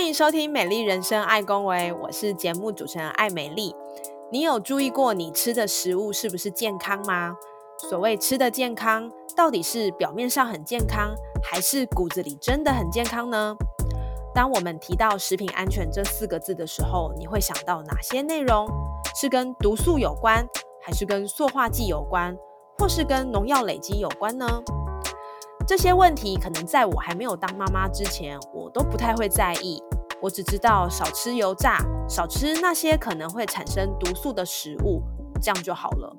欢迎收听《美丽人生爱恭维》，我是节目主持人艾美丽。你有注意过你吃的食物是不是健康吗？所谓吃的健康，到底是表面上很健康，还是骨子里真的很健康呢？当我们提到食品安全这四个字的时候，你会想到哪些内容？是跟毒素有关，还是跟塑化剂有关，或是跟农药累积有关呢？这些问题可能在我还没有当妈妈之前，我都不太会在意。我只知道少吃油炸，少吃那些可能会产生毒素的食物，这样就好了。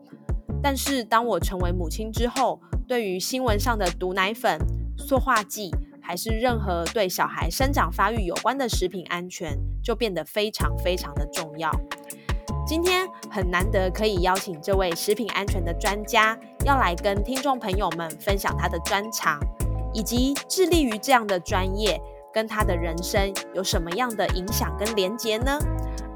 但是当我成为母亲之后，对于新闻上的毒奶粉、塑化剂，还是任何对小孩生长发育有关的食品安全，就变得非常非常的重要。今天很难得可以邀请这位食品安全的专家，要来跟听众朋友们分享他的专长，以及致力于这样的专业跟他的人生有什么样的影响跟连结呢？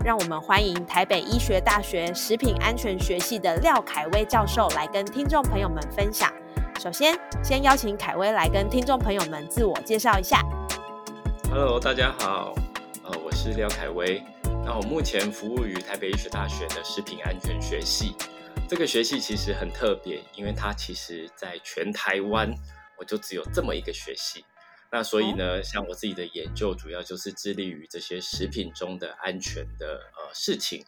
让我们欢迎台北医学大学食品安全学系的廖凯威教授来跟听众朋友们分享。首先，先邀请凯威来跟听众朋友们自我介绍一下。Hello，大家好，呃，我是廖凯威。那我目前服务于台北医学大学的食品安全学系，这个学系其实很特别，因为它其实在全台湾我就只有这么一个学系。那所以呢，像我自己的研究主要就是致力于这些食品中的安全的呃事情。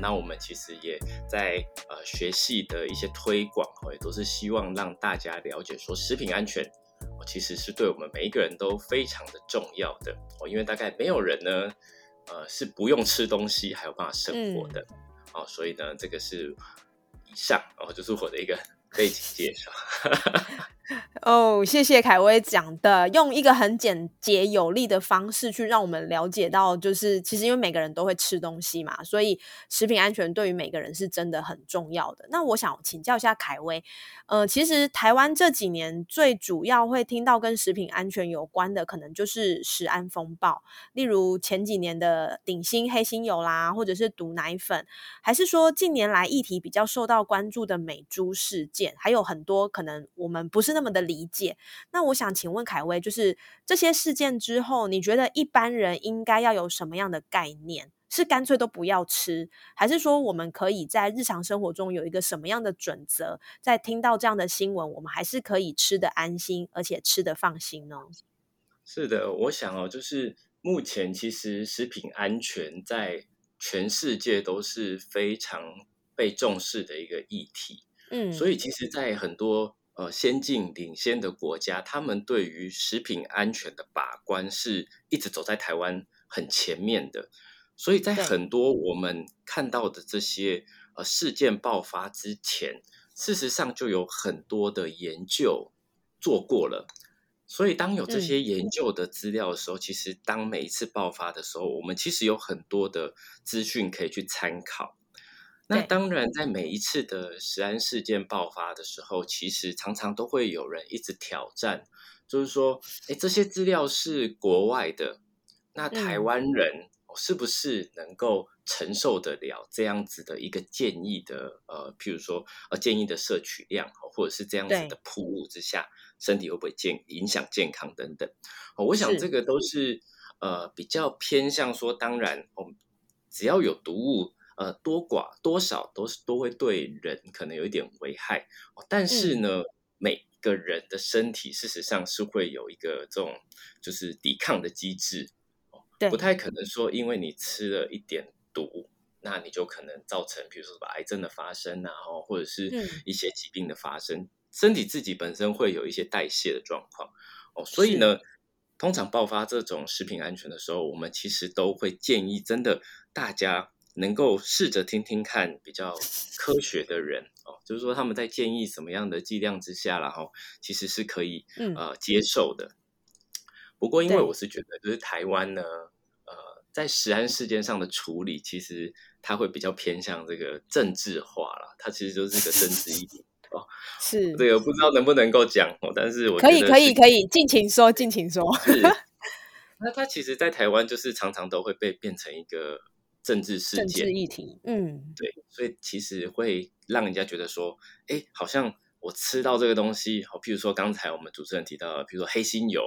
那我们其实也在呃学系的一些推广，也都是希望让大家了解说食品安全，其实是对我们每一个人都非常的重要的。哦，因为大概没有人呢。呃，是不用吃东西还有办法生活的，哦，所以呢，这个是以上哦，就是我的一个背景介绍。哦，谢谢凯威讲的，用一个很简洁有力的方式去让我们了解到，就是其实因为每个人都会吃东西嘛，所以食品安全对于每个人是真的很重要的。那我想请教一下凯威，呃，其实台湾这几年最主要会听到跟食品安全有关的，可能就是食安风暴，例如前几年的顶新黑心油啦，或者是毒奶粉，还是说近年来议题比较受到关注的美猪事件，还有很多可能我们不是那么的理解。那我想请问凯威，就是这些事件之后，你觉得一般人应该要有什么样的概念？是干脆都不要吃，还是说我们可以在日常生活中有一个什么样的准则？在听到这样的新闻，我们还是可以吃的安心，而且吃的放心呢？是的，我想哦，就是目前其实食品安全在全世界都是非常被重视的一个议题。嗯，所以其实，在很多呃，先进领先的国家，他们对于食品安全的把关是一直走在台湾很前面的，所以在很多我们看到的这些呃事件爆发之前，事实上就有很多的研究做过了，所以当有这些研究的资料的时候，其实当每一次爆发的时候，我们其实有很多的资讯可以去参考。那当然，在每一次的食安事件爆发的时候，其实常常都会有人一直挑战，就是说，哎，这些资料是国外的，那台湾人是不是能够承受得了这样子的一个建议的？呃，譬如说，呃，建议的摄取量，或者是这样子的铺物之下，身体会不会健影响健康等等？我想这个都是呃比较偏向说，当然，我们只要有毒物。呃，多寡多少都是都会对人可能有一点危害，但是呢，每个人的身体事实上是会有一个这种就是抵抗的机制，对，不太可能说因为你吃了一点毒，那你就可能造成比如说什么癌症的发生啊，或者是一些疾病的发生，身体自己本身会有一些代谢的状况。哦，所以呢，通常爆发这种食品安全的时候，我们其实都会建议真的大家。能够试着听听看比较科学的人哦，就是说他们在建议什么样的剂量之下，然后其实是可以呃接受的。不过因为我是觉得，就是台湾呢，呃，在食安事件上的处理，其实它会比较偏向这个政治化了，它其实就是一个政治议题哦。是这个不知道能不能够讲哦，但是我可以可以可以尽情说，尽情说。是，那它其实，在台湾就是常常都会被变成一个政治事件、政治议题。嗯，对，所以其实会让人家觉得说，哎，好像。我吃到这个东西，好，譬如说刚才我们主持人提到，比如说黑心油，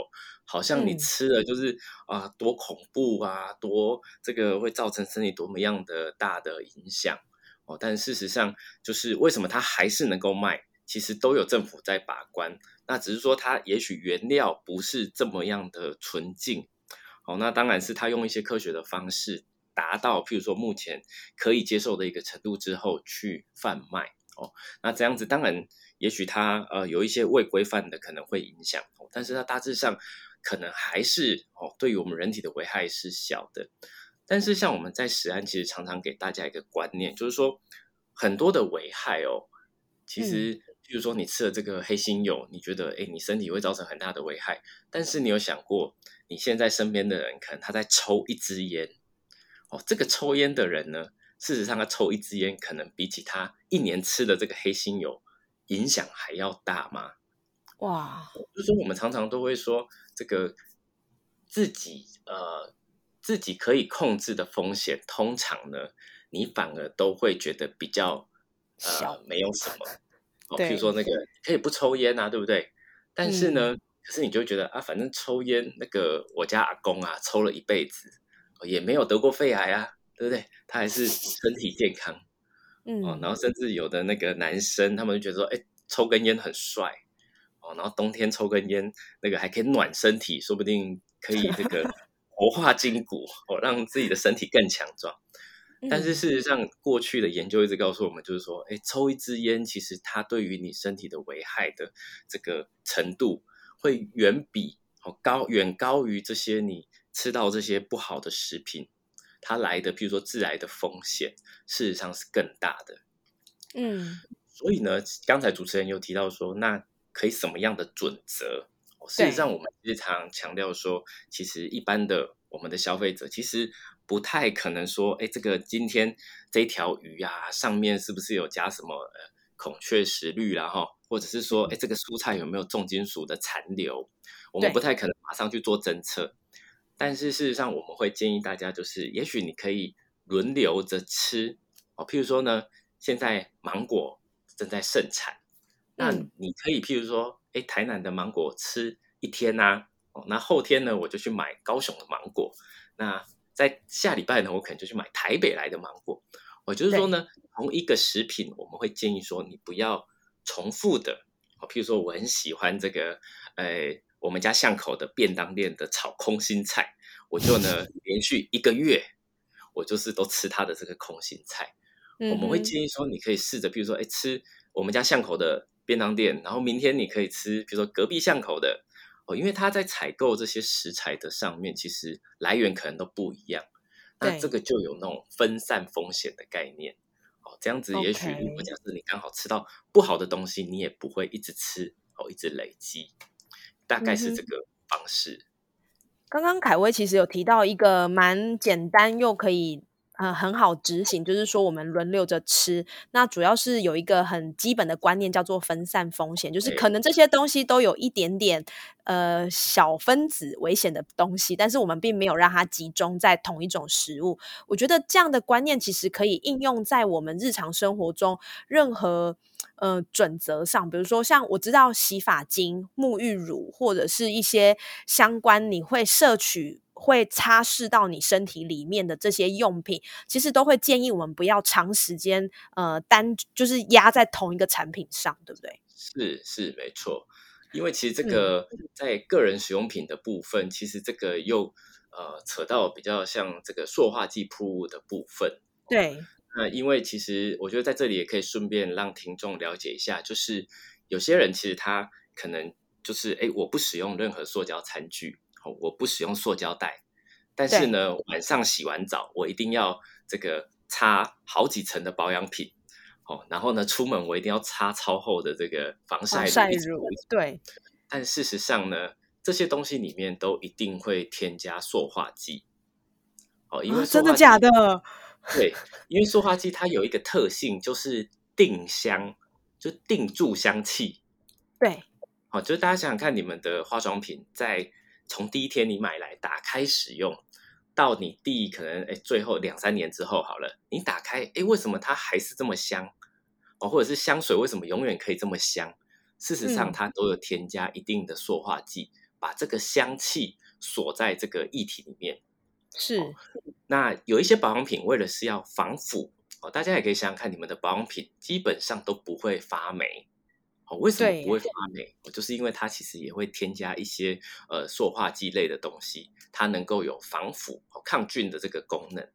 好像你吃了就是啊，多恐怖啊，多这个会造成身体多么样的大的影响哦。但事实上，就是为什么它还是能够卖，其实都有政府在把关。那只是说它也许原料不是这么样的纯净，哦，那当然是它用一些科学的方式达到，譬如说目前可以接受的一个程度之后去贩卖哦。那这样子当然。也许它呃有一些未规范的可能会影响，哦但是它大致上可能还是哦对于我们人体的危害是小的。但是像我们在食安其实常常给大家一个观念，就是说很多的危害哦，其实比如说你吃了这个黑心油，你觉得哎你身体会造成很大的危害，但是你有想过你现在身边的人可能他在抽一支烟哦，这个抽烟的人呢，事实上他抽一支烟可能比起他一年吃的这个黑心油。影响还要大吗？哇！就是说，我们常常都会说，这个自己呃自己可以控制的风险，通常呢，你反而都会觉得比较呃没有什么。哦，比如说那个可以不抽烟啊，对不对？但是呢，可是你就觉得啊，反正抽烟，那个我家阿公啊，抽了一辈子，也没有得过肺癌啊，对不对？他还是身体健康。嗯，然后甚至有的那个男生，他们就觉得说，哎，抽根烟很帅，哦，然后冬天抽根烟，那个还可以暖身体，说不定可以这个 活化筋骨，哦，让自己的身体更强壮。但是事实上，过去的研究一直告诉我们，就是说，哎，抽一支烟，其实它对于你身体的危害的这个程度，会远比哦高，远高于这些你吃到这些不好的食品。它来的，譬如说致癌的风险，事实上是更大的。嗯，所以呢，刚才主持人有提到说，那可以什么样的准则？事实上，我们日常强调说，其实一般的我们的消费者，其实不太可能说，哎，这个今天这条鱼啊，上面是不是有加什么呃孔雀石绿啦哈，或者是说，哎，这个蔬菜有没有重金属的残留？我们不太可能马上去做侦测。但是事实上，我们会建议大家，就是也许你可以轮流着吃哦。譬如说呢，现在芒果正在盛产，那你可以譬如说，哎，台南的芒果吃一天呐，哦，那后天呢，我就去买高雄的芒果。那在下礼拜呢，我可能就去买台北来的芒果。我就是说呢，同一个食品，我们会建议说，你不要重复的。哦，譬如说，我很喜欢这个，哎。我们家巷口的便当店的炒空心菜，我就呢 连续一个月，我就是都吃它的这个空心菜。我们会建议说，你可以试着，比如说，哎，吃我们家巷口的便当店，然后明天你可以吃，比如说隔壁巷口的哦，因为他在采购这些食材的上面，其实来源可能都不一样。那这个就有那种分散风险的概念哦。这样子，也许如果假设你刚好吃到不好的东西，你也不会一直吃哦，一直累积。大概是这个方式。刚刚凯威其实有提到一个蛮简单又可以呃很好执行，就是说我们轮流着吃。那主要是有一个很基本的观念，叫做分散风险，就是可能这些东西都有一点点呃小分子危险的东西，但是我们并没有让它集中在同一种食物。我觉得这样的观念其实可以应用在我们日常生活中任何。呃，准则上，比如说像我知道洗发精、沐浴乳或者是一些相关你会摄取、会擦拭到你身体里面的这些用品，其实都会建议我们不要长时间呃单就是压在同一个产品上，对不对？是是没错，因为其实这个在个人使用品的部分，其实这个又呃扯到比较像这个塑化剂铺物的部分，对。那因为其实我觉得在这里也可以顺便让听众了解一下，就是有些人其实他可能就是哎，我不使用任何塑胶餐具，哦，我不使用塑胶袋，但是呢，晚上洗完澡我一定要这个擦好几层的保养品，哦，然后呢，出门我一定要擦超厚的这个防晒乳，对。但事实上呢，这些东西里面都一定会添加塑化剂。哦，因为真的假的？对，因为塑化剂它有一个特性，就是定香，就定住香气。对，好，就是大家想想看，你们的化妆品在从第一天你买来打开使用，到你第可能哎最后两三年之后好了，你打开哎为什么它还是这么香？哦，或者是香水为什么永远可以这么香？事实上，它都有添加一定的塑化剂，把这个香气锁在这个液体里面。是，那有一些保养品为了是要防腐哦，大家也可以想想看，你们的保养品基本上都不会发霉哦。为什么不会发霉？就是因为它其实也会添加一些呃塑化剂类的东西，它能够有防腐、抗菌的这个功能。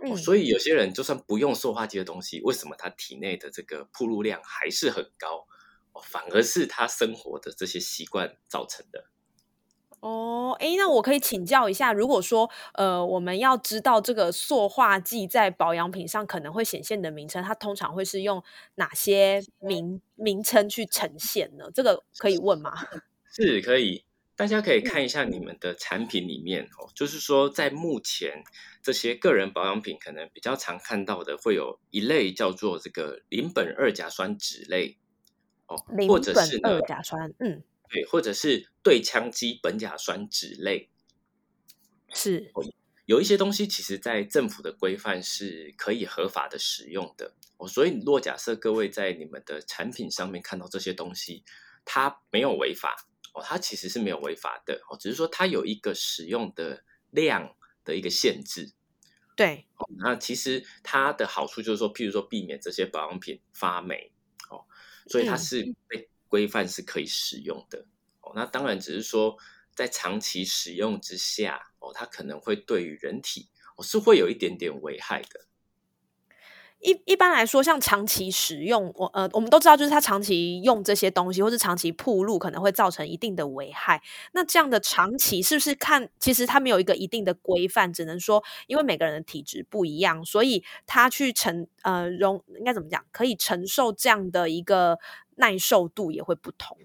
哦，所以有些人就算不用塑化剂的东西，为什么他体内的这个铺路量还是很高？哦，反而是他生活的这些习惯造成的。哦，哎，那我可以请教一下，如果说呃，我们要知道这个塑化剂在保养品上可能会显现的名称，它通常会是用哪些名名称去呈现呢？这个可以问吗？是可以。大家可以看一下你们的产品里面哦，就是说在目前这些个人保养品，可能比较常看到的会有一类叫做这个邻苯二甲酸酯类哦，或者是二甲酸，嗯，对，或者是对羟基苯甲酸酯类，是有一些东西其实在政府的规范是可以合法的使用的哦，所以若假设各位在你们的产品上面看到这些东西，它没有违法哦。它其实是没有违法的哦，只是说它有一个使用的量的一个限制。对，那其实它的好处就是说，譬如说避免这些保养品发霉哦，所以它是被规范是可以使用的哦。那当然只是说在长期使用之下哦，它可能会对于人体哦是会有一点点危害的。一一般来说，像长期使用，我呃，我们都知道，就是他长期用这些东西，或是长期铺路，可能会造成一定的危害。那这样的长期是不是看，其实它没有一个一定的规范，只能说，因为每个人的体质不一样，所以他去承呃容应该怎么讲，可以承受这样的一个耐受度也会不同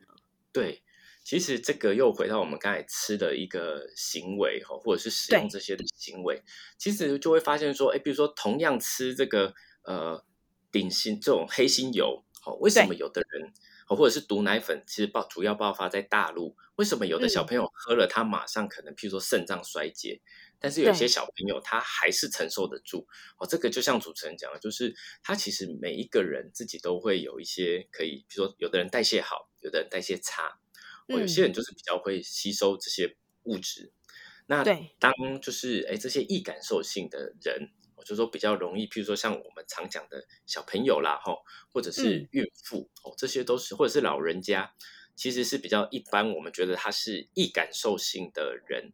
对，其实这个又回到我们刚才吃的一个行为哈，或者是使用这些的行为，其实就会发现说，哎，比如说同样吃这个。呃，顶心这种黑心油，哦，为什么有的人，哦，或者是毒奶粉，其实爆主要爆发在大陆，为什么有的小朋友喝了，他马上可能，譬如说肾脏衰竭，但是有些小朋友他还是承受得住，哦，这个就像主持人讲的，就是他其实每一个人自己都会有一些可以，比如说有的人代谢好，有的人代谢差，哦，有些人就是比较会吸收这些物质，那当就是哎这些易感受性的人。我就是说比较容易，譬如说像我们常讲的小朋友啦，吼，或者是孕妇哦，这些都是或者是老人家，其实是比较一般。我们觉得他是易感受性的人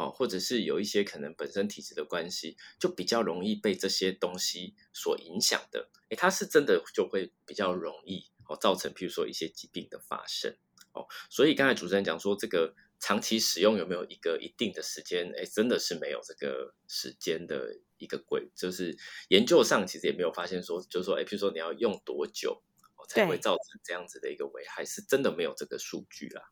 哦，或者是有一些可能本身体质的关系，就比较容易被这些东西所影响的。诶，它是真的就会比较容易哦，造成譬如说一些疾病的发生哦。所以刚才主持人讲说这个。长期使用有没有一个一定的时间？诶，真的是没有这个时间的一个规，就是研究上其实也没有发现说，就是说，诶，譬如说你要用多久才会造成这样子的一个危害，是真的没有这个数据啦。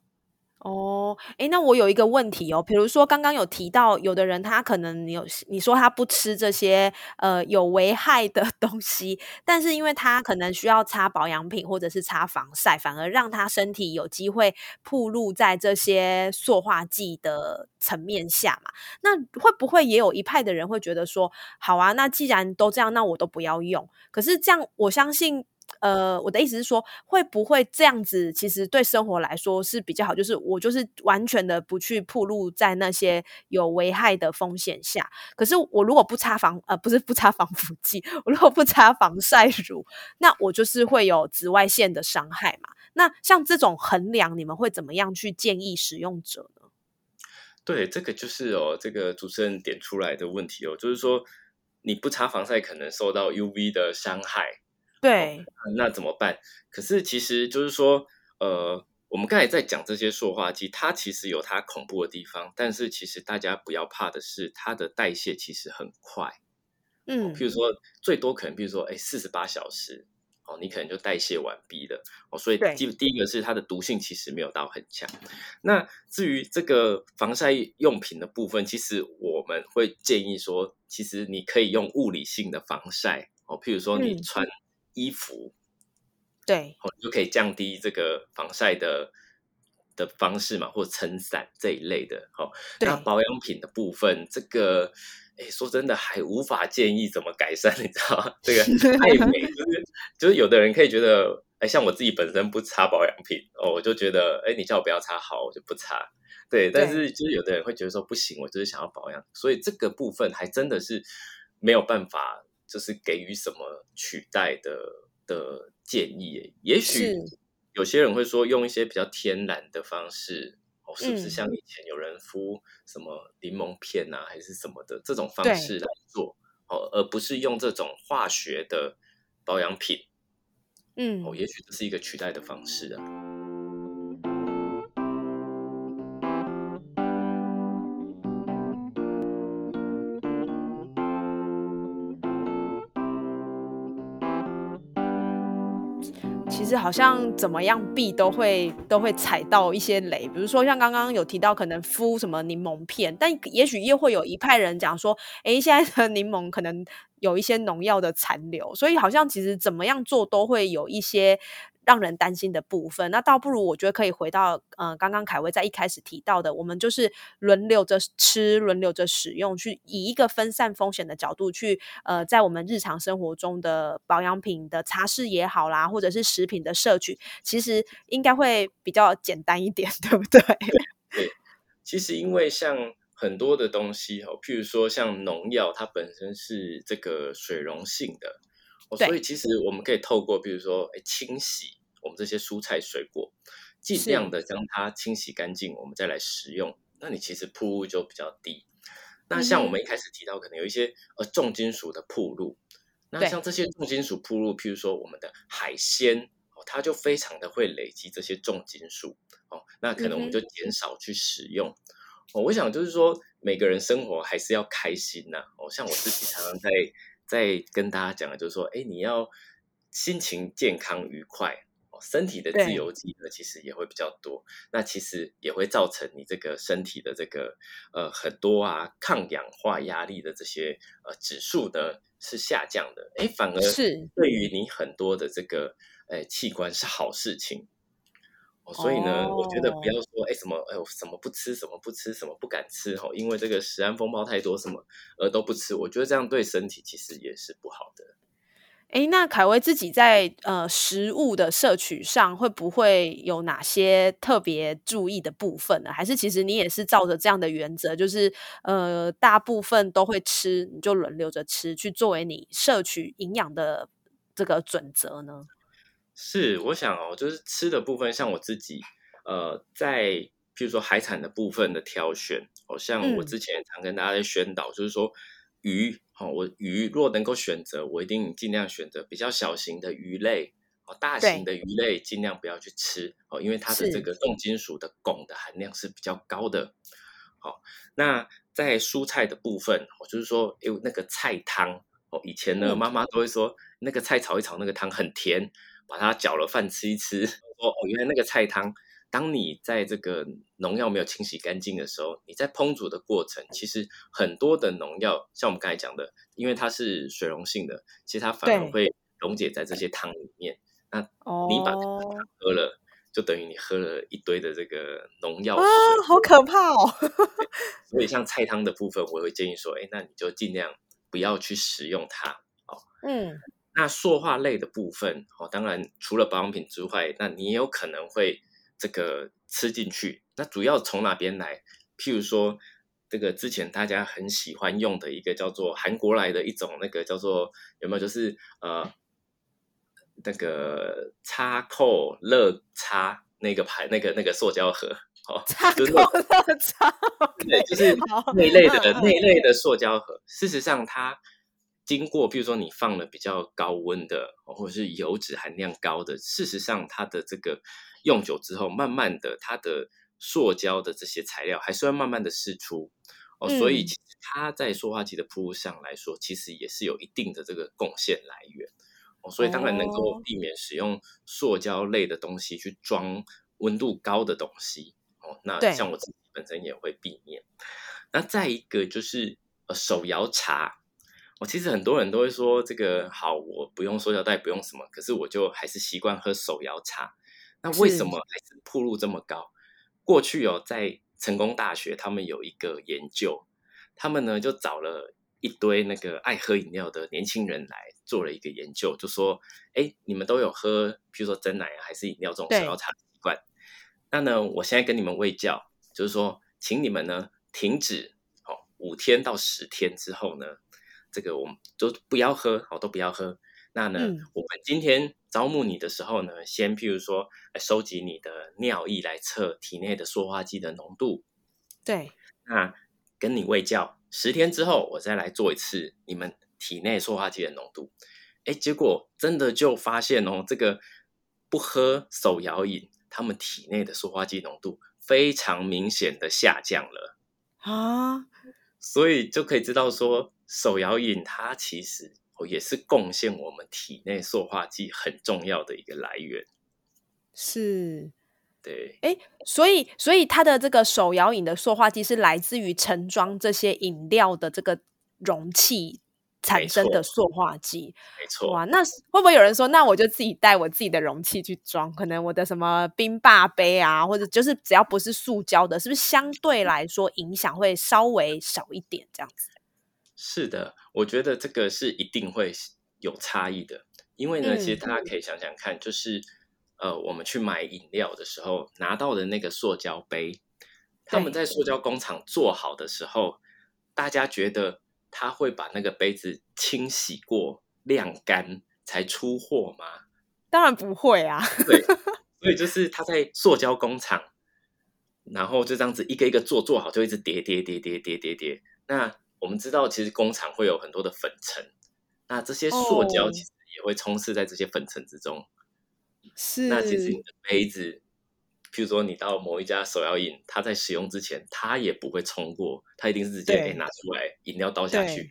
哦，哎，那我有一个问题哦，比如说刚刚有提到，有的人他可能你有你说他不吃这些呃有危害的 东西，但是因为他可能需要擦保养品或者是擦防晒，反而让他身体有机会暴露在这些塑化剂的层面下嘛？那会不会也有一派的人会觉得说，好啊，那既然都这样，那我都不要用。可是这样，我相信。呃，我的意思是说，会不会这样子？其实对生活来说是比较好，就是我就是完全的不去暴露在那些有危害的风险下。可是我如果不擦防呃，不是不擦防腐剂，我如果不擦防晒乳，那我就是会有紫外线的伤害嘛。那像这种衡量，你们会怎么样去建议使用者呢？对，这个就是哦，这个主持人点出来的问题哦，就是说你不擦防晒可能受到 UV 的伤害。对，那怎么办？可是其实就是说，呃，我们刚才在讲这些塑化剂，它其实有它恐怖的地方，但是其实大家不要怕的是，它的代谢其实很快。嗯，譬如说最多可能，比如说，哎，四十八小时，哦，你可能就代谢完毕了哦。所以第第一个是它的毒性其实没有到很强。那至于这个防晒用品的部分，其实我们会建议说，其实你可以用物理性的防晒哦，譬如说你穿衣服，对，哦，就可以降低这个防晒的。的方式嘛，或撑伞这一类的，好。那保养品的部分，这个，哎，说真的，还无法建议怎么改善，你知道吗？这个爱美，就是就是有的人可以觉得，哎，像我自己本身不擦保养品哦，我就觉得，哎，你叫我不要擦好，我就不擦。对，但是就是有的人会觉得说不行，我就是想要保养，所以这个部分还真的是没有办法，就是给予什么取代的的建议，也许。有些人会说用一些比较天然的方式，哦，是不是像以前有人敷什么柠檬片啊，还是什么的这种方式来做，哦，而不是用这种化学的保养品，嗯，哦，也许这是一个取代的方式啊。其实好像怎么样避都会都会踩到一些雷，比如说像刚刚有提到可能敷什么柠檬片，但也许又会有一派人讲说，哎，现在的柠檬可能有一些农药的残留，所以好像其实怎么样做都会有一些。让人担心的部分，那倒不如我觉得可以回到，呃，刚刚凯威在一开始提到的，我们就是轮流着吃，轮流着使用，去以一个分散风险的角度去，呃，在我们日常生活中的保养品的擦拭也好啦，或者是食品的摄取，其实应该会比较简单一点，对不对？对，其实因为像很多的东西哦，譬如说像农药，它本身是这个水溶性的。哦所以其实我们可以透过，比如说，哎，清洗我们这些蔬菜水果，尽量的将它清洗干净，我们再来食用。那你其实铺路就比较低。那像我们一开始提到，可能有一些呃重金属的铺路。那像这些重金属铺路，譬如说我们的海鲜，哦，它就非常的会累积这些重金属。哦，那可能我们就减少去使用。哦，我想就是说，每个人生活还是要开心呐。哦，像我自己常常在。在跟大家讲的，就是说，哎，你要心情健康愉快，身体的自由基呢，其实也会比较多。那其实也会造成你这个身体的这个呃很多啊抗氧化压力的这些呃指数呢是下降的。哎，反而是对于你很多的这个哎器官是好事情。哦所以呢，我觉得不要说哎什么哎什么不吃什么不吃什么不敢吃哈，因为这个食安风暴太多什么而都不吃，我觉得这样对身体其实也是不好的。哎，那凯威自己在呃食物的摄取上会不会有哪些特别注意的部分呢？还是其实你也是照着这样的原则，就是呃大部分都会吃，你就轮流着吃，去作为你摄取营养的这个准则呢？是，我想哦，就是吃的部分，像我自己，呃，在譬如说海产的部分的挑选，哦，像我之前常跟大家在宣导，就是说鱼，哦，我鱼若能够选择，我一定尽量选择比较小型的鱼类，哦，大型的鱼类尽量不要去吃，哦，因为它的这个重金属的汞的含量是比较高的。好，那在蔬菜的部分，哦，就是说，哎，那个菜汤，哦，以前呢，妈妈都会说，那个菜炒一炒，那个汤很甜。把它搅了饭吃一吃，说哦，原来那个菜汤，当你在这个农药没有清洗干净的时候，你在烹煮的过程，其实很多的农药，像我们刚才讲的，因为它是水溶性的，其实它反而会溶解在这些汤里面。那你把喝了，就等于你喝了一堆的这个农药啊，好可怕哦！所以像菜汤的部分，我会建议说，哎，那你就尽量不要去食用它哦。嗯。那塑化类的部分，哦，当然除了保养品之外，那你也有可能会这个吃进去。那主要从哪边来？譬如说，这个之前大家很喜欢用的一个叫做韩国来的一种那个叫做有没有？就是呃，那个叉扣乐叉那个牌那个那个塑胶盒，哦，叉扣乐叉，对，就是那一类的那一类的塑胶盒。事实上，它经过，比如说你放了比较高温的，或者是油脂含量高的，事实上它的这个用久之后，慢慢的它的塑胶的这些材料还是会慢慢的释出哦，所以其实它在塑化剂的铺路上来说，其实也是有一定的这个贡献来源哦所以当然能够避免使用塑胶类的东西去装温度高的东西哦。那像我自己本身也会避免。那再一个就是呃手摇茶，我其实很多人都会说这个好，我不用塑胶袋，不用什么，可是我就还是习惯喝手摇茶。那为什么还是铺路这么高？过去哦，在成功大学他们有一个研究，他们呢就找了一堆那个爱喝饮料的年轻人来做了一个研究，就说：哎，你们都有喝，比如说真奶啊，还是饮料这种手摇茶的习惯？那呢，我现在跟你们喂教，就是说，请你们呢。停止哦，五天到十天之后呢，这个我们都不要喝，好都不要喝。那呢，我们今天招募你的时候呢，先譬如说收集你的尿液来测体内的塑化剂的浓度。对，那跟你喂教十天之后，我再来做一次你们体内塑化剂的浓度。哎，结果真的就发现哦，这个不喝手摇饮，他们体内的塑化剂浓度非常明显的下降了。啊，所以就可以知道说，手摇饮它其实也是贡献我们体内塑化剂很重要的一个来源。是，对，哎，所以所以它的这个手摇饮的塑化剂是来自于盛装这些饮料的这个容器。产生的塑化剂，没错哇，那会不会有人说，那我就自己带我自己的容器去装？可能我的什么冰霸杯啊，或者就是只要不是塑胶的，是不是相对来说影响会稍微少一点？这样子？是的，我觉得这个是一定会有差异的，因为呢，其实大家可以想想看，就是呃，我们去买饮料的时候拿到的那个塑胶杯，他们在塑胶工厂做好的时候，大家觉得。他会把那个杯子清洗过、晾干才出货吗？当然不会啊。对，所以就是他在塑胶工厂，然后就这样子一个一个做做好，就一直叠叠叠叠叠叠叠。那我们知道，其实工厂会有很多的粉尘，那这些塑胶其实也会充斥在这些粉尘之中。是，那其实你的杯子。譬如说，你到某一家手摇饮，它在使用之前，它也不会冲过，它一定是直接给拿出来，饮料倒下去。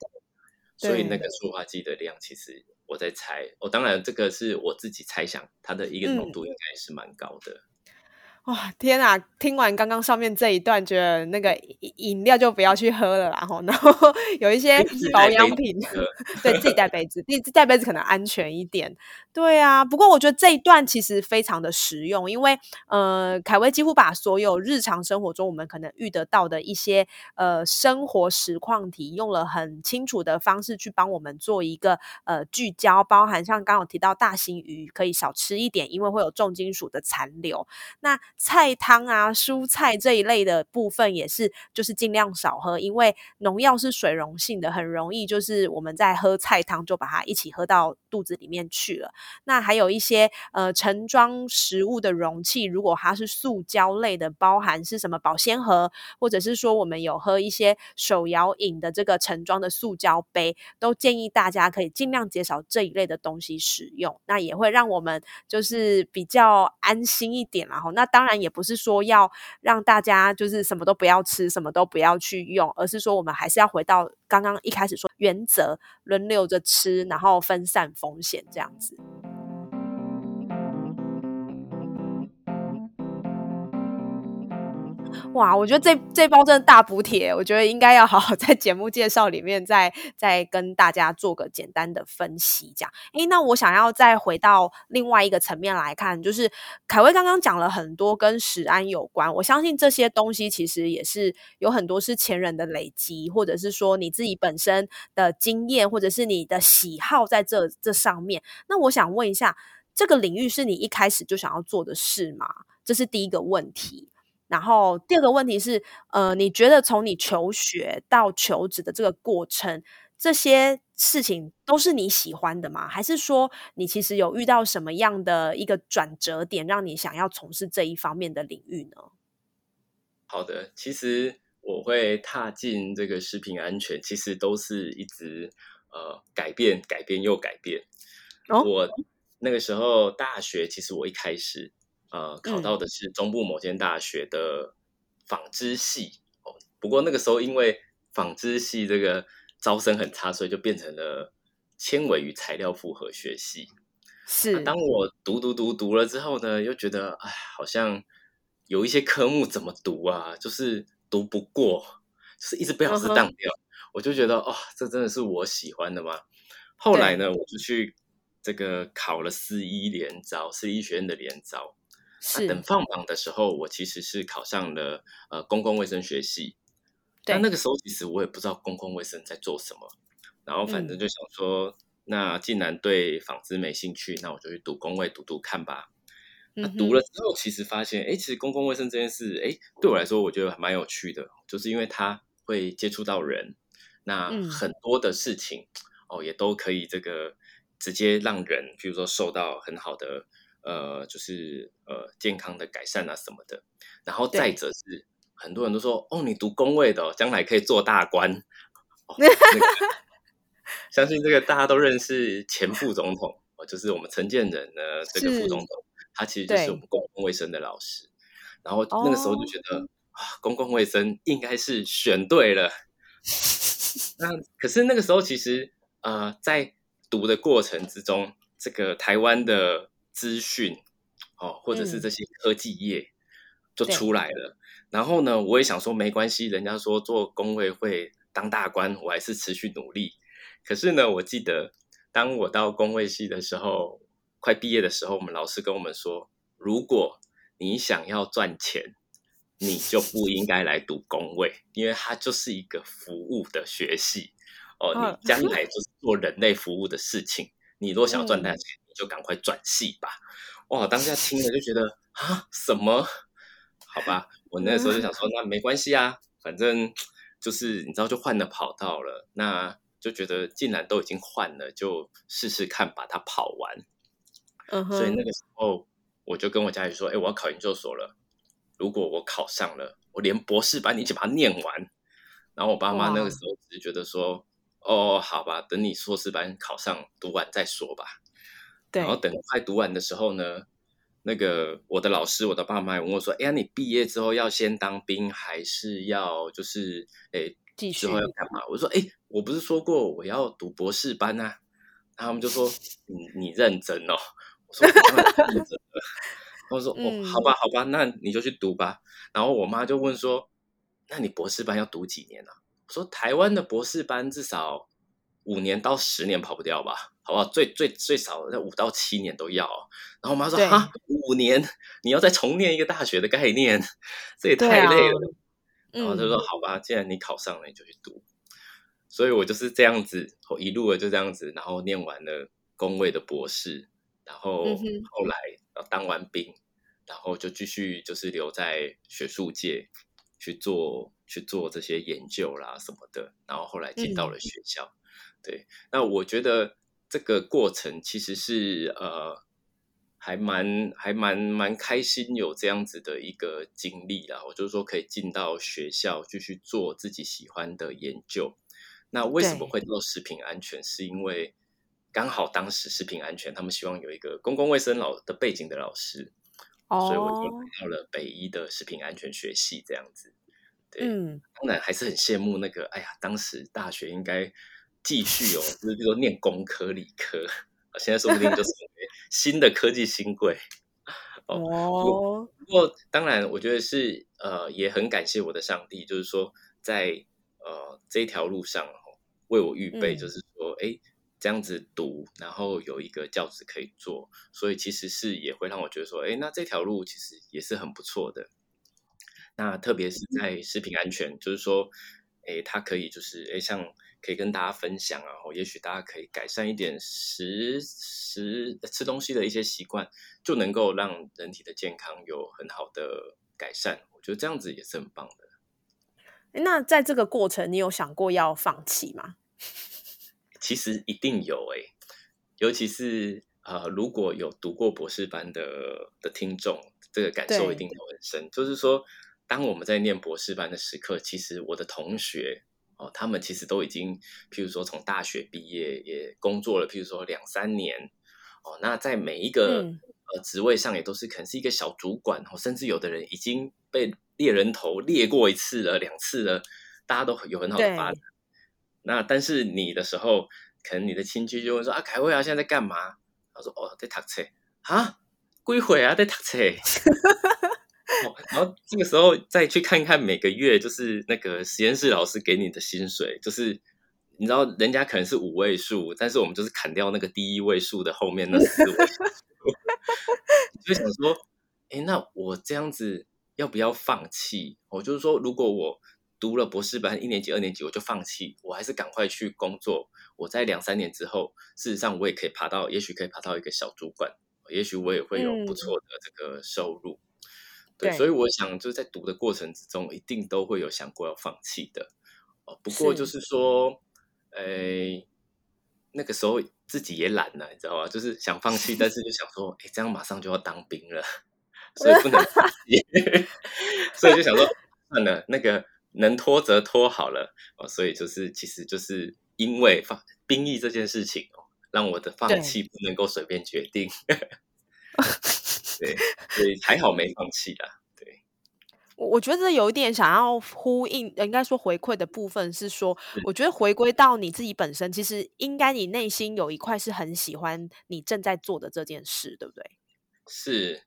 所以那个塑化剂的量，其实我在猜，哦，当然这个是我自己猜想，它的一个浓度应该是蛮高的。哇天啊！听完刚刚上面这一段，觉得那个饮饮料就不要去喝了，然后，然后有一些保养品，对自己带杯子，自己带杯子可能安全一点。对啊，不过我觉得这一段其实非常的实用，因为呃，凯威几乎把所有日常生活中我们可能遇得到的一些呃生活实况题，用了很清楚的方式去帮我们做一个呃聚焦，包含像刚刚提到大型鱼可以少吃一点，因为会有重金属的残留。那菜汤啊，蔬菜这一类的部分也是，就是尽量少喝，因为农药是水溶性的，很容易就是我们在喝菜汤就把它一起喝到肚子里面去了。那还有一些呃盛装食物的容器，如果它是塑胶类的，包含是什么保鲜盒，或者是说我们有喝一些手摇饮的这个盛装的塑胶杯，都建议大家可以尽量减少这一类的东西使用。那也会让我们就是比较安心一点，然后那当。当然也不是说要让大家就是什么都不要吃，什么都不要去用，而是说我们还是要回到刚刚一开始说原则，轮流着吃，然后分散风险这样子。哇，我觉得这这包真的大补帖，我觉得应该要好好 在节目介绍里面再再跟大家做个简单的分析。这样，诶，那我想要再回到另外一个层面来看，就是凯威刚刚讲了很多跟食安有关，我相信这些东西其实也是有很多是前人的累积，或者是说你自己本身的经验，或者是你的喜好在这这上面。那我想问一下，这个领域是你一开始就想要做的事吗？这是第一个问题。然后第二个问题是，呃，你觉得从你求学到求职的这个过程，这些事情都是你喜欢的吗？还是说你其实有遇到什么样的一个转折点，让你想要从事这一方面的领域呢？好的，其实我会踏进这个食品安全，其实都是一直呃改变、改变又改变。我那个时候大学，其实我一开始。呃，考到的是中部某间大学的纺织系哦。不过那个时候因为纺织系这个招生很差，所以就变成了纤维与材料复合学系。是，当我读读读读了之后呢，又觉得哎，好像有一些科目怎么读啊，就是读不过，就是一直被老师当掉。我就觉得哦，这真的是我喜欢的吗？后来呢，我就去这个考了四一联招，四一学院的联招。是，等放榜的时候，我其实是考上了呃公共卫生学系。但那个时候其实我也不知道公共卫生在做什么，然后反正就想说。那既然对纺织没兴趣，那我就去读工卫读读看吧。那读了之后，其实发现，哎，其实公共卫生这件事，哎，对我来说，我觉得蛮有趣的，就是因为它会接触到人，那很多的事情，哦，也都可以这个直接让人，比如说受到很好的，呃，就是呃健康的改善啊什么的。然后再者是，很多人都说，哦，你读工位的，将来可以做大官。相信这个大家都认识前副总统哦，就是我们陈建仁呢，这个副总统，他其实就是我们公共卫生的老师。然后那个时候就觉得啊，公共卫生应该是选对了。那可是那个时候其实呃，在读的过程之中，这个台湾的资讯哦，或者是这些科技业就出来了。然后呢，我也想说没关系，人家说做工会会当大官，我还是持续努力。可是呢，我记得当我到工卫系的时候，快毕业的时候，我们老师跟我们说，如果你想要赚钱，你就不应该来读工卫，因为它就是一个服务的学系哦，你将来就是做人类服务的事情。你若想要赚大钱，你就赶快转系吧。哇，当下听了就觉得啊，什么？好吧，我那时候就想说，那没关系啊，反正就是你知道，就换了跑道了。那就觉得既然都已经换了，就试试看把它跑完。嗯所以那个时候我就跟我家里说：“哎，我要考研究所了。如果我考上了，我连博士班一起把它念完。”然后我爸妈那个时候只是觉得说：“哦，好吧，等你硕士班考上读完再说吧。”对。然后等快读完的时候呢，那个我的老师，我的爸妈问我说：“哎呀，你毕业之后要先当兵，还是要就是哎？”之后要干嘛？我说：“哎，我不是说过我要读博士班啊？”然后他们就说：“你你认真哦。”我说：“认真。”我说：“哦，好吧，好吧，那你就去读吧。”然后我妈就问说：“那你博士班要读几年啊？”我说：“台湾的博士班至少五年到十年跑不掉吧？好不好？最最最少在五到七年都要。”然后我妈说：“哈，五年你要再重念一个大学的概念，这也太累了。”然后她说：“好吧，既然你考上了，你就去读。”所以我就是这样子，我一路的就这样子，然后念完了工位的博士，然后后来当完兵，然后就继续就是留在学术界去做去做这些研究啦什么的，然后后来进到了学校。对，那我觉得这个过程其实是呃。还蛮还蛮蛮开心，有这样子的一个经历啦。我就是说，可以进到学校继续做自己喜欢的研究。那为什么会做食品安全？是因为刚好当时食品安全，他们希望有一个公共卫生老的背景的老师，所以我就来到了北医的食品安全学系这样子。对，当然还是很羡慕那个，哎呀，当时大学应该继续哦，就是比如说念工科、理科。现在说不定就是新的科技新贵 哦。不过当然，我觉得是呃，也很感谢我的上帝，就是说在呃这条路上为我预备，就是说哎这样子读，然后有一个教职可以做，所以其实是也会让我觉得说，哎，那这条路其实也是很不错的。那特别是在食品安全，就是说，哎，它可以就是哎像。可以跟大家分享啊，或也许大家可以改善一点食食吃东西的一些习惯，就能够让人体的健康有很好的改善。我觉得这样子也是很棒的。那在这个过程，你有想过要放弃吗？其实一定有诶，尤其是呃，如果有读过博士班的的听众，这个感受一定很深。就是说，当我们在念博士班的时刻，其实我的同学。哦，他们其实都已经，譬如说从大学毕业，也工作了，譬如说两三年，哦，那在每一个呃职位上也都是可能是一个小主管，哦，甚至有的人已经被猎人头猎过一次了、两次了，大家都有很好的发展。那但是你的时候，可能你的亲戚就会说啊，凯威啊，现在在干嘛？他说哦，在读册啊，归回啊，在读册。然后这个时候再去看看每个月就是那个实验室老师给你的薪水，就是你知道人家可能是五位数，但是我们就是砍掉那个第一位数的后面那四位数，就想说，哎，那我这样子要不要放弃？我就是说，如果我读了博士班一年级、二年级我就放弃，我还是赶快去工作。我在两三年之后，事实上我也可以爬到，也许可以爬到一个小主管，也许我也会有不错的这个收入。对，所以我想就是在读的过程之中，一定都会有想过要放弃的。哦，不过就是说，哎，那个时候自己也懒了，你知道吗？就是想放弃，但是就想说，哎，这样马上就要当兵了，所以不能放弃，所以就想说，算了，那个能拖则拖好了。哦，所以就是其实就是因为放兵役这件事情哦，让我的放弃不能够随便决定。对，所以还好没放弃啦。对，我我觉得有一点想要呼应，应该说回馈的部分是说，我觉得回归到你自己本身，其实应该你内心有一块是很喜欢你正在做的这件事，对不对？是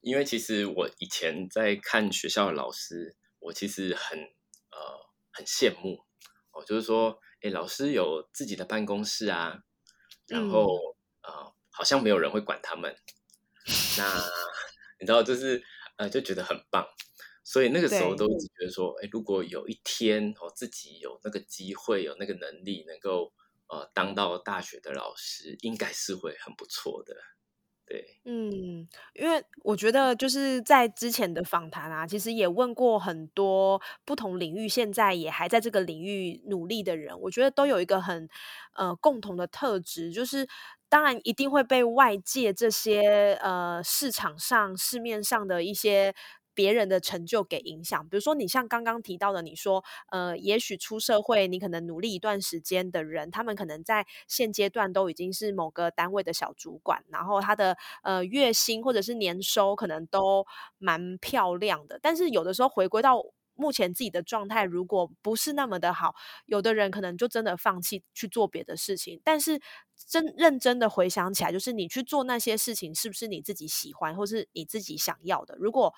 因为其实我以前在看学校的老师，我其实很呃很羡慕哦，就是说，哎，老师有自己的办公室啊，然后呃，好像没有人会管他们。那你知道，就是呃，就觉得很棒，所以那个时候都一直觉得说，哎，如果有一天我自己有那个机会，有那个能力，能够呃当到大学的老师，应该是会很不错的。对，嗯，因为我觉得就是在之前的访谈啊，其实也问过很多不同领域，现在也还在这个领域努力的人，我觉得都有一个很呃共同的特质，就是。当然，一定会被外界这些呃市场上、市面上的一些别人的成就给影响。比如说，你像刚刚提到的，你说呃，也许出社会，你可能努力一段时间的人，他们可能在现阶段都已经是某个单位的小主管，然后他的呃月薪或者是年收可能都蛮漂亮的。但是有的时候回归到目前自己的状态，如果不是那么的好，有的人可能就真的放弃去做别的事情。但是真认真的回想起来，就是你去做那些事情，是不是你自己喜欢，或是你自己想要的？如果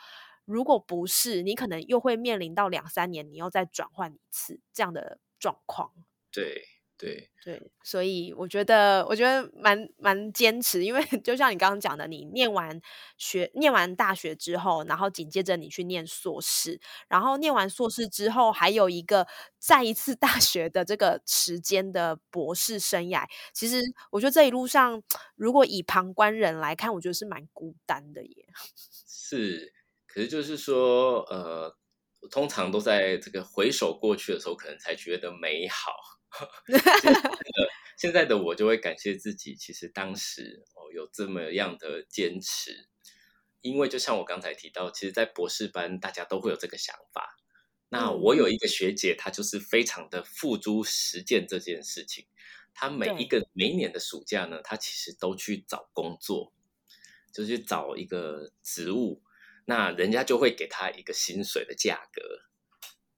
如果不是，你可能又会面临到两三年，你又再转换一次这样的状况。对。对对，所以我觉得，我觉得蛮蛮坚持，因为 就像你刚刚讲的，你念完学、念完大学之后，然后紧接着你去念硕士，然后念完硕士之后，还有一个再一次 大学的这个时间的博士生涯。其实，我觉得这一路上，如果以旁观人来看，我觉得是蛮孤单的耶。是，可是就是说，呃，通常都在这个回首过去的时候，可能才觉得美好。现在的我就会感谢自己，其实当时哦有这么样的坚持，因为就像我刚才提到，其实，在博士班大家都会有这个想法。那我有一个学姐，她就是非常的付诸实践这件事情。她每一个每一年的暑假呢，她其实都去找工作，就去找一个职务，那人家就会给他一个薪水的价格，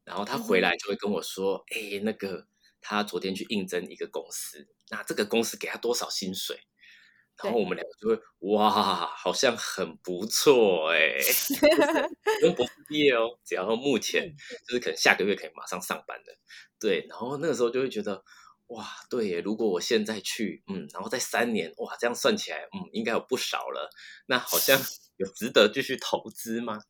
然后他回来就会跟我说：“哎，那个。”他昨天去应征一个公司，那这个公司给他多少薪水？然后我们两个就会哇，好像很不错哎，不用博士毕业哦，只要目前就是可能下个月可以马上上班的，对。然后那个时候就会觉得哇，对耶，如果我现在去，嗯，然后在三年，哇，这样算起来，嗯，应该有不少了。那好像有值得继续投资吗？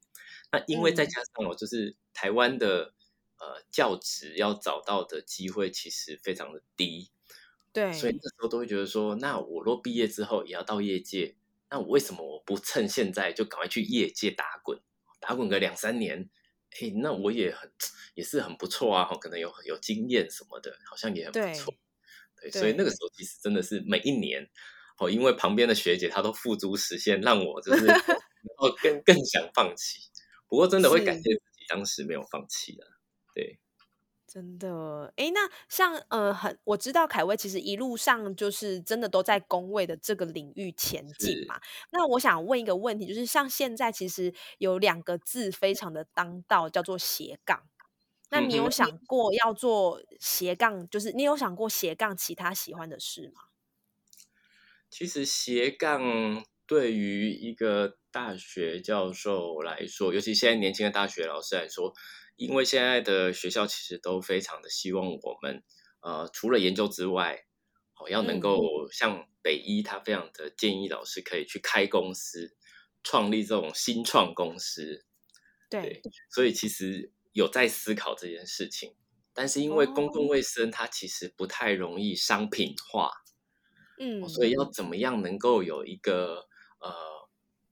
那因为再加上我就是台湾的。呃，教职要找到的机会其实非常的低，对，所以那时候都会觉得说，那我若毕业之后也要到业界，那我为什么我不趁现在就赶快去业界打滚，打滚个两三年，嘿，那我也很也是很不错啊，可能有有经验什么的，好像也很不错，对，所以那个时候其实真的是每一年，哦，因为旁边的学姐她都付诸实现，让我就是然后更 更想放弃，不过真的会感谢自己当时没有放弃啊。对，真的，哎，那像呃，很我知道凯威其实一路上就是真的都在工位的这个领域前进嘛。那我想问一个问题，就是像现在其实有两个字非常的当道，叫做斜杠。那你有想过要做斜杠？就是你有想过斜杠其他喜欢的事吗？其实斜杠对于一个大学教授来说，尤其现在年轻的大学老师来说，因为现在的学校其实都非常的希望我们，呃，除了研究之外，哦，要能够像北医，他非常的建议老师可以去开公司，创立这种新创公司。对，所以其实有在思考这件事情，但是因为公共卫生它其实不太容易商品化。嗯，所以要怎么样能够有一个呃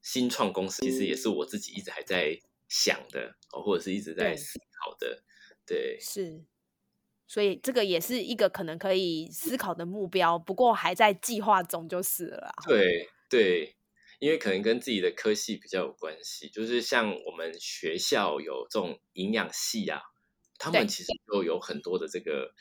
新创公司，其实也是我自己一直还在想的，哦，或者是一直在思考的，对，是，所以这个也是一个可能可以思考的目标，不过还在计划中就是了。对对，因为可能跟自己的科系比较有关系，就是像我们学校有这种营养系啊，他们其实都有很多的这个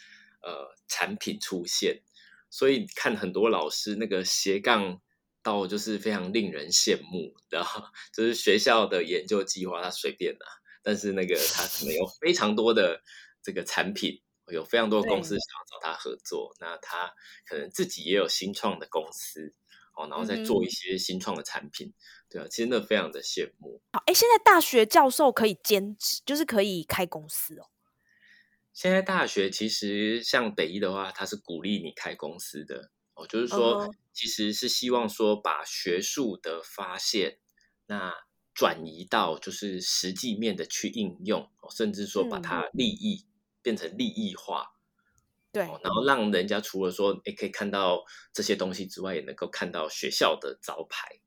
呃产品出现。所以看很多老师那个斜杠到就是非常令人羡慕，然后就是学校的研究计划他随便拿，但是那个他可能有 非常多的这个产品，有非常多的公司想要找他合作，那他可能自己也有新创的公司哦，然后再做一些新创的产品，对啊，其实那非常的羡慕。好，哎，现在大学教授可以兼职，就是可以开公司哦。现在大学其实像北医的话，它是鼓励你开公司的。哦，就是说其实是希望说把学术的发现那转移到就是实际面的去应用，甚至说把它利益变成利益化，对，然后让人家除了说也可以看到这些东西之外，也能够看到学校的招牌。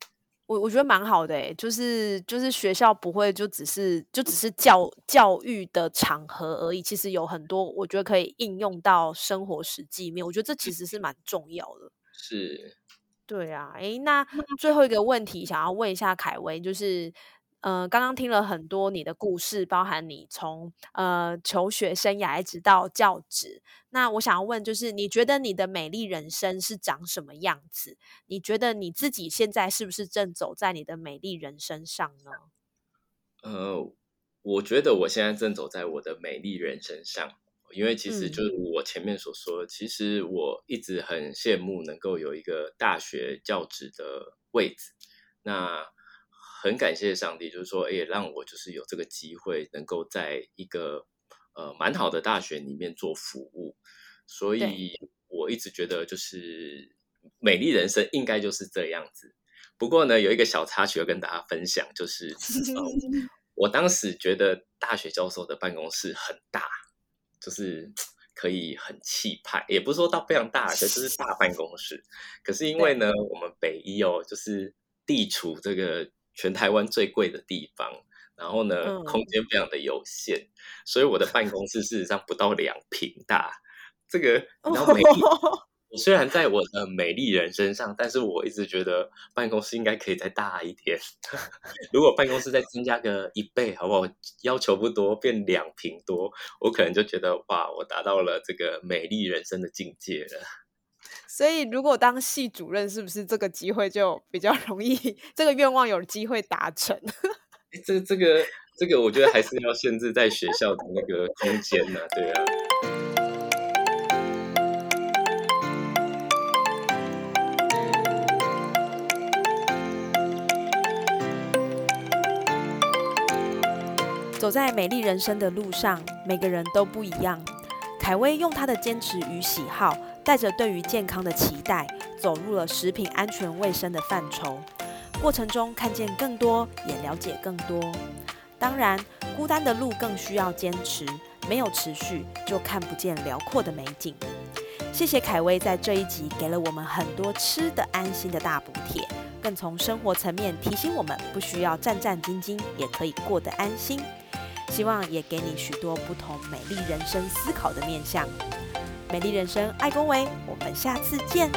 我我觉得蛮好的诶，就是就是学校不会就只是就只是教教育的场合而已，其实有很多我觉得可以应用到生活实际面，我觉得这其实是蛮重要的。是，对啊，诶，那最后一个问题想要问一下凯威，就是。呃，刚刚听了很多你的故事，包含你从呃求学生涯一直到教职。那我想要问，就是你觉得你的美丽人生是长什么样子？你觉得你自己现在是不是正走在你的美丽人生上呢？呃，我觉得我现在正走在我的美丽人生上，因为其实就是我前面所说，其实我一直很羡慕能够有一个大学教职的位置。那很感谢上帝，就是说，也让我就是有这个机会，能够在一个呃蛮好的大学里面做服务，所以我一直觉得就是美丽人生应该就是这样子。不过呢，有一个小插曲要跟大家分享，就是 我当时觉得大学教授的办公室很大，就是可以很气派，也不是说到非常大，可是大办公室。可是因为呢，我们北医哦，就是地处这个。全台湾最贵的地方，然后呢，空间非常的有限，所以我的办公室事实上不到两平大。这个，然后美丽，我虽然在我的美丽人身上，但是我一直觉得办公室应该可以再大一点。如果办公室再增加个一倍，好不好？要求不多，变两平多，我可能就觉得哇，我达到了这个美丽人生的境界了。所以，如果当系主任，是不是这个机会就比较容易？这个愿望有机会达成？这个、这个、这个，我觉得还是要限制在学校的那个空间呢。对啊。走在美丽人生的路上，每个人都不一样。凯威用他的坚持与喜好。带着对于健康的期待，走入了食品安全卫生的范畴，过程中看见更多，也了解更多。当然，孤单的路更需要坚持，没有持续就看不见辽阔的美景。谢谢凯威在这一集给了我们很多吃的安心的大补贴，更从生活层面提醒我们不需要战战兢兢也可以过得安心。希望也给你许多不同美丽人生思考的面向。美丽人生，爱恭维，我们下次见。